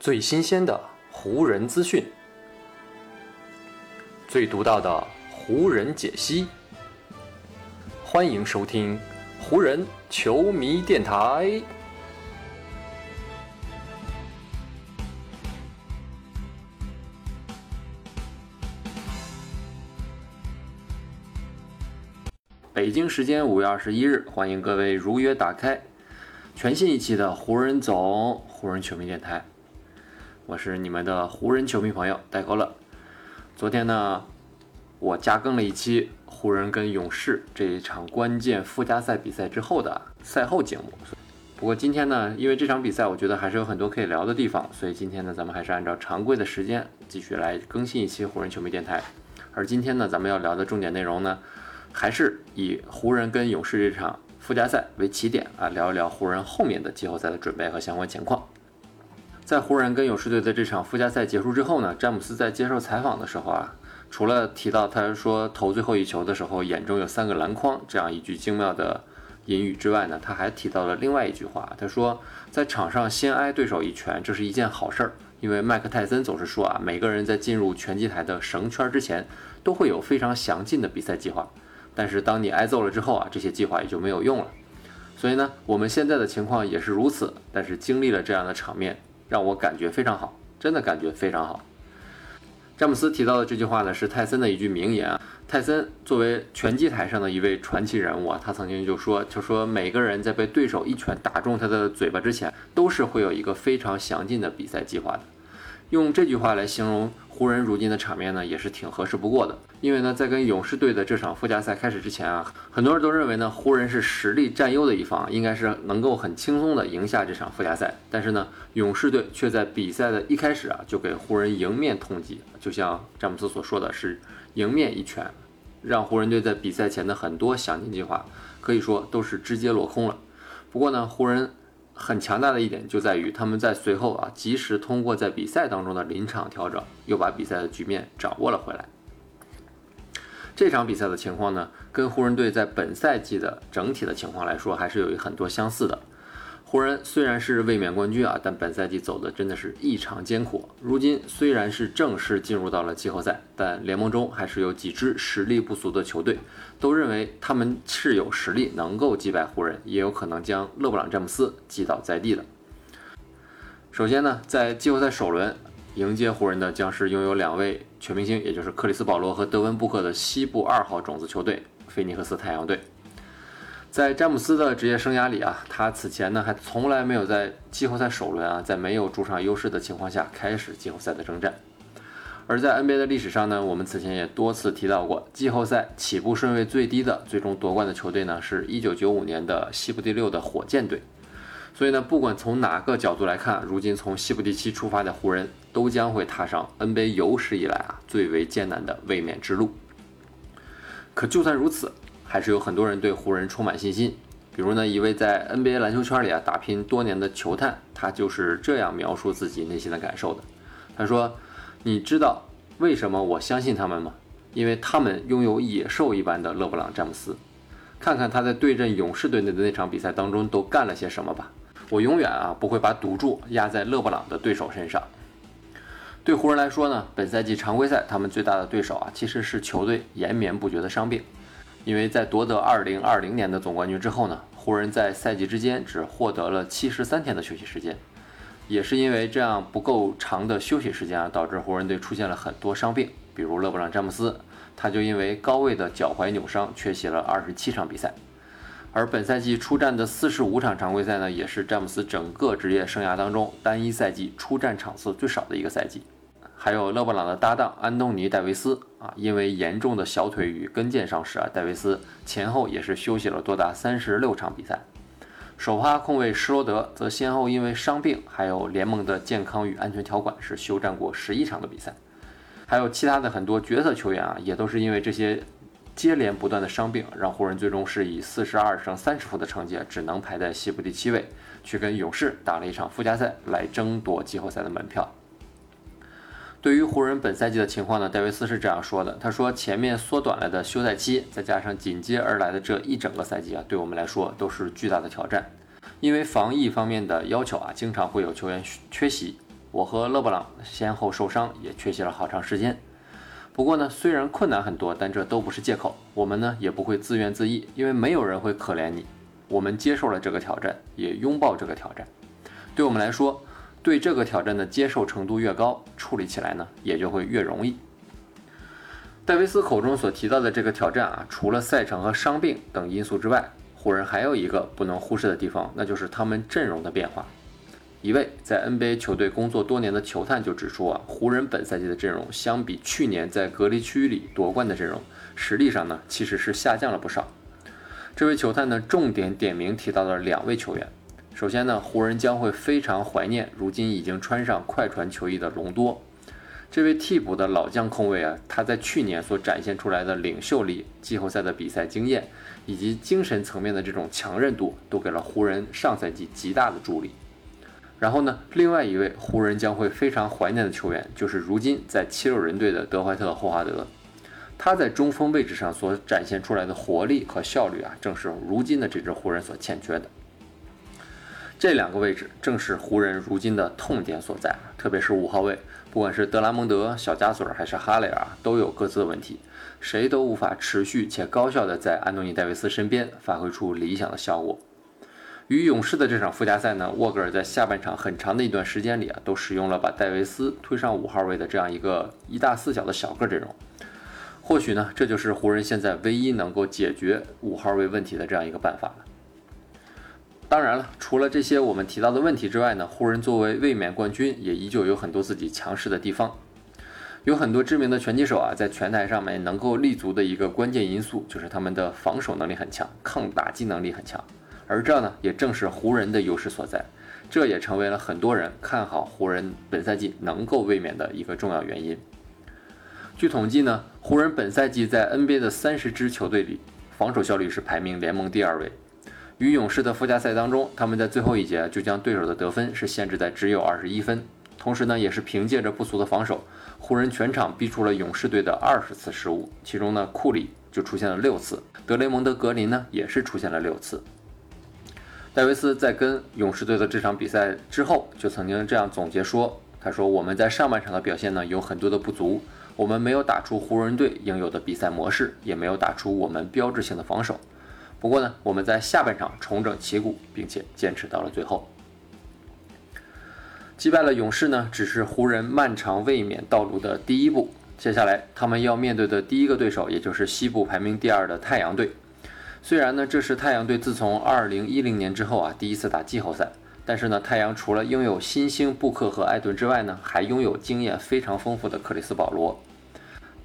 最新鲜的湖人资讯，最独到的湖人解析，欢迎收听湖人球迷电台。北京时间五月二十一日，欢迎各位如约打开全新一期的湖人总湖人球迷电台。我是你们的湖人球迷朋友戴高乐。昨天呢，我加更了一期湖人跟勇士这一场关键附加赛比赛之后的赛后节目。不过今天呢，因为这场比赛我觉得还是有很多可以聊的地方，所以今天呢，咱们还是按照常规的时间继续来更新一期湖人球迷电台。而今天呢，咱们要聊的重点内容呢。还是以湖人跟勇士这场附加赛为起点啊，聊一聊湖人后面的季后赛的准备和相关情况。在湖人跟勇士队的这场附加赛结束之后呢，詹姆斯在接受采访的时候啊，除了提到他说投最后一球的时候眼中有三个篮筐这样一句精妙的引语之外呢，他还提到了另外一句话，他说在场上先挨对手一拳，这是一件好事儿，因为麦克泰森总是说啊，每个人在进入拳击台的绳圈之前，都会有非常详尽的比赛计划。但是当你挨揍了之后啊，这些计划也就没有用了。所以呢，我们现在的情况也是如此。但是经历了这样的场面，让我感觉非常好，真的感觉非常好。詹姆斯提到的这句话呢，是泰森的一句名言啊。泰森作为拳击台上的一位传奇人物啊，他曾经就说，就说每个人在被对手一拳打中他的嘴巴之前，都是会有一个非常详尽的比赛计划的。用这句话来形容湖人如今的场面呢，也是挺合适不过的。因为呢，在跟勇士队的这场附加赛开始之前啊，很多人都认为呢，湖人是实力占优的一方，应该是能够很轻松的赢下这场附加赛。但是呢，勇士队却在比赛的一开始啊，就给湖人迎面痛击，就像詹姆斯所说的是迎面一拳，让湖人队在比赛前的很多详尽计划可以说都是直接落空了。不过呢，湖人。很强大的一点就在于他们在随后啊，及时通过在比赛当中的临场调整，又把比赛的局面掌握了回来。这场比赛的情况呢，跟湖人队在本赛季的整体的情况来说，还是有很多相似的。湖人虽然是卫冕冠军啊，但本赛季走的真的是异常艰苦。如今虽然是正式进入到了季后赛，但联盟中还是有几支实力不俗的球队，都认为他们是有实力能够击败湖人，也有可能将勒布朗·詹姆斯击倒在地的。首先呢，在季后赛首轮迎接湖人的将是拥有两位全明星，也就是克里斯·保罗和德文·布克的西部二号种子球队菲尼克斯太阳队。在詹姆斯的职业生涯里啊，他此前呢还从来没有在季后赛首轮啊，在没有主场优势的情况下开始季后赛的征战。而在 NBA 的历史上呢，我们此前也多次提到过，季后赛起步顺位最低的、最终夺冠的球队呢，是一九九五年的西部第六的火箭队。所以呢，不管从哪个角度来看，如今从西部第七出发的湖人，都将会踏上 NBA 有史以来啊最为艰难的卫冕之路。可就算如此。还是有很多人对湖人充满信心，比如呢，一位在 NBA 篮球圈里啊打拼多年的球探，他就是这样描述自己内心的感受的。他说：“你知道为什么我相信他们吗？因为他们拥有野兽一般的勒布朗·詹姆斯。看看他在对阵勇士队内的那场比赛当中都干了些什么吧。我永远啊不会把赌注压在勒布朗的对手身上。对湖人来说呢，本赛季常规赛他们最大的对手啊其实是球队延绵不绝的伤病。”因为在夺得2020年的总冠军之后呢，湖人，在赛季之间只获得了73天的休息时间，也是因为这样不够长的休息时间啊，导致湖人队出现了很多伤病，比如勒布朗·詹姆斯，他就因为高位的脚踝扭伤缺席了27场比赛，而本赛季出战的45场常规赛呢，也是詹姆斯整个职业生涯当中单一赛季出战场次最少的一个赛季。还有勒布朗的搭档安东尼·戴维斯啊，因为严重的小腿与跟腱伤势啊，戴维斯前后也是休息了多达三十六场比赛。首发控卫施罗德则先后因为伤病，还有联盟的健康与安全条款，是休战过十一场的比赛。还有其他的很多角色球员啊，也都是因为这些接连不断的伤病，让湖人最终是以四十二胜三十负的成绩，只能排在西部第七位，去跟勇士打了一场附加赛，来争夺季后赛的门票。对于湖人本赛季的情况呢，戴维斯是这样说的：“他说，前面缩短了的休赛期，再加上紧接而来的这一整个赛季啊，对我们来说都是巨大的挑战。因为防疫方面的要求啊，经常会有球员缺席，我和勒布朗先后受伤，也缺席了好长时间。不过呢，虽然困难很多，但这都不是借口。我们呢也不会自怨自艾，因为没有人会可怜你。我们接受了这个挑战，也拥抱这个挑战。对我们来说，对这个挑战的接受程度越高，处理起来呢也就会越容易。戴维斯口中所提到的这个挑战啊，除了赛程和伤病等因素之外，湖人还有一个不能忽视的地方，那就是他们阵容的变化。一位在 NBA 球队工作多年的球探就指出啊，湖人本赛季的阵容相比去年在隔离区里夺冠的阵容，实力上呢其实是下降了不少。这位球探呢重点点名提到了两位球员。首先呢，湖人将会非常怀念如今已经穿上快船球衣的隆多，这位替补的老将控卫啊，他在去年所展现出来的领袖力、季后赛的比赛经验以及精神层面的这种强韧度，都给了湖人上赛季极大的助力。然后呢，另外一位湖人将会非常怀念的球员，就是如今在七六人队的德怀特·霍华德。他在中锋位置上所展现出来的活力和效率啊，正是如今的这支湖人所欠缺的。这两个位置正是湖人如今的痛点所在，特别是五号位，不管是德拉蒙德、小加索尔还是哈雷尔，都有各自的问题，谁都无法持续且高效的在安东尼·戴维斯身边发挥出理想的效果。与勇士的这场附加赛呢，沃格尔在下半场很长的一段时间里啊，都使用了把戴维斯推上五号位的这样一个一大四小的小个阵容。或许呢，这就是湖人现在唯一能够解决五号位问题的这样一个办法了。当然了，除了这些我们提到的问题之外呢，湖人作为卫冕冠军，也依旧有很多自己强势的地方。有很多知名的拳击手啊，在拳台上面能够立足的一个关键因素，就是他们的防守能力很强，抗打击能力很强。而这呢，也正是湖人的优势所在，这也成为了很多人看好湖人本赛季能够卫冕的一个重要原因。据统计呢，湖人本赛季在 NBA 的三十支球队里，防守效率是排名联盟第二位。与勇士的附加赛当中，他们在最后一节就将对手的得分是限制在只有二十一分，同时呢，也是凭借着不俗的防守，湖人全场逼出了勇士队的二十次失误，其中呢，库里就出现了六次，德雷蒙德·格林呢也是出现了六次。戴维斯在跟勇士队的这场比赛之后，就曾经这样总结说：“他说我们在上半场的表现呢有很多的不足，我们没有打出湖人队应有的比赛模式，也没有打出我们标志性的防守。不过呢，我们在下半场重整旗鼓，并且坚持到了最后，击败了勇士呢，只是湖人漫长卫冕道路的第一步。接下来他们要面对的第一个对手，也就是西部排名第二的太阳队。”虽然呢，这是太阳队自从二零一零年之后啊第一次打季后赛，但是呢，太阳除了拥有新星布克和艾顿之外呢，还拥有经验非常丰富的克里斯保罗。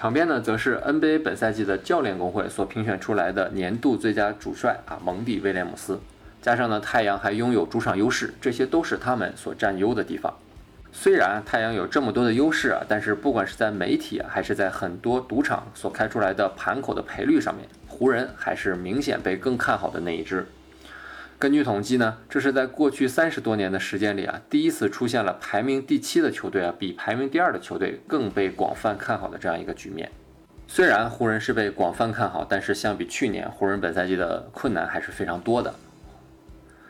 场边呢，则是 NBA 本赛季的教练工会所评选出来的年度最佳主帅啊蒙蒂威廉姆斯，加上呢，太阳还拥有主场优势，这些都是他们所占优的地方。虽然太阳有这么多的优势啊，但是不管是在媒体啊，还是在很多赌场所开出来的盘口的赔率上面。湖人还是明显被更看好的那一支。根据统计呢，这是在过去三十多年的时间里啊，第一次出现了排名第七的球队啊，比排名第二的球队更被广泛看好的这样一个局面。虽然湖人是被广泛看好，但是相比去年，湖人本赛季的困难还是非常多的。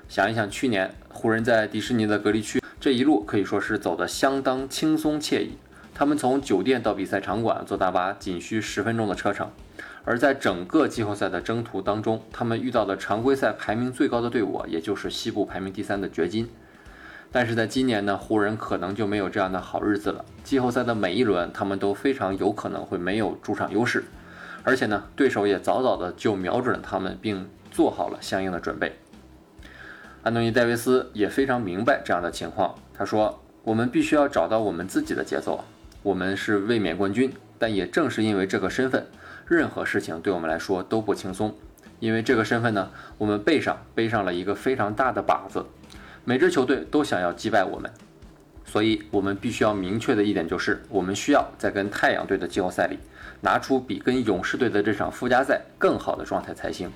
想一想，去年湖人在迪士尼的隔离区这一路可以说是走得相当轻松惬意，他们从酒店到比赛场馆坐大巴仅需十分钟的车程。而在整个季后赛的征途当中，他们遇到的常规赛排名最高的队伍，也就是西部排名第三的掘金。但是在今年呢，湖人可能就没有这样的好日子了。季后赛的每一轮，他们都非常有可能会没有主场优势，而且呢，对手也早早的就瞄准了他们，并做好了相应的准备。安东尼·戴维斯也非常明白这样的情况，他说：“我们必须要找到我们自己的节奏。我们是卫冕冠军，但也正是因为这个身份。”任何事情对我们来说都不轻松，因为这个身份呢，我们背上背上了一个非常大的靶子，每支球队都想要击败我们，所以我们必须要明确的一点就是，我们需要在跟太阳队的季后赛里拿出比跟勇士队的这场附加赛更好的状态才行。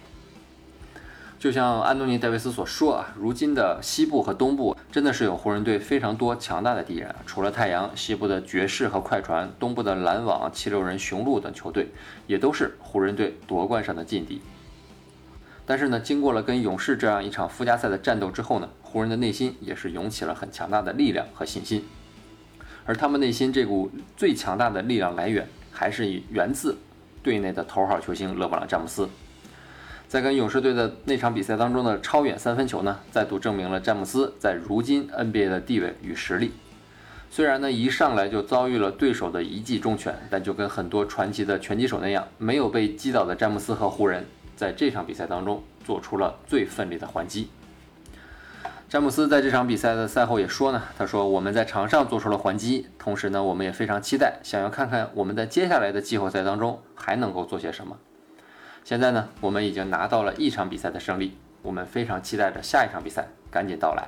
就像安东尼·戴维斯所说啊，如今的西部和东部真的是有湖人队非常多强大的敌人，除了太阳，西部的爵士和快船，东部的篮网、七六人、雄鹿等球队，也都是湖人队夺冠上的劲敌。但是呢，经过了跟勇士这样一场附加赛的战斗之后呢，湖人的内心也是涌起了很强大的力量和信心。而他们内心这股最强大的力量来源，还是源自队内的头号球星勒布朗·詹姆斯。在跟勇士队的那场比赛当中的超远三分球呢，再度证明了詹姆斯在如今 NBA 的地位与实力。虽然呢一上来就遭遇了对手的一记重拳，但就跟很多传奇的拳击手那样，没有被击倒的詹姆斯和湖人，在这场比赛当中做出了最奋力的还击。詹姆斯在这场比赛的赛后也说呢，他说我们在场上做出了还击，同时呢我们也非常期待，想要看看我们在接下来的季后赛当中还能够做些什么。现在呢我们已经拿到了一场比赛的胜利，我们非常期待着下一场比赛赶紧到来。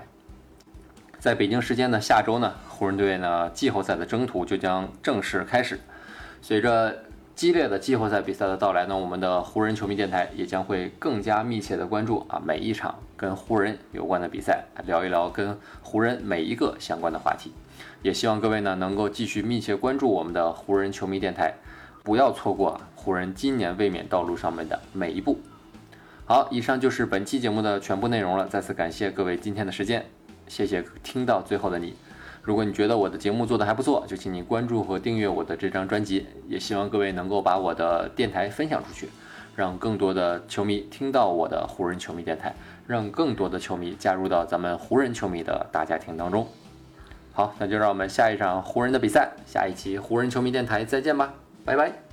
在北京时间的下周呢，湖人队呢季后赛的征途就将正式开始。随着激烈的季后赛比赛的到来呢，我们的湖人球迷电台也将会更加密切的关注啊每一场跟湖人有关的比赛，聊一聊跟湖人每一个相关的话题。也希望各位呢能够继续密切关注我们的湖人球迷电台，不要错过啊湖人今年卫冕道路上面的每一步。好，以上就是本期节目的全部内容了。再次感谢各位今天的时间。谢谢听到最后的你。如果你觉得我的节目做得还不错，就请你关注和订阅我的这张专辑。也希望各位能够把我的电台分享出去，让更多的球迷听到我的湖人球迷电台，让更多的球迷加入到咱们湖人球迷的大家庭当中。好，那就让我们下一场湖人的比赛，下一期湖人球迷电台再见吧，拜拜。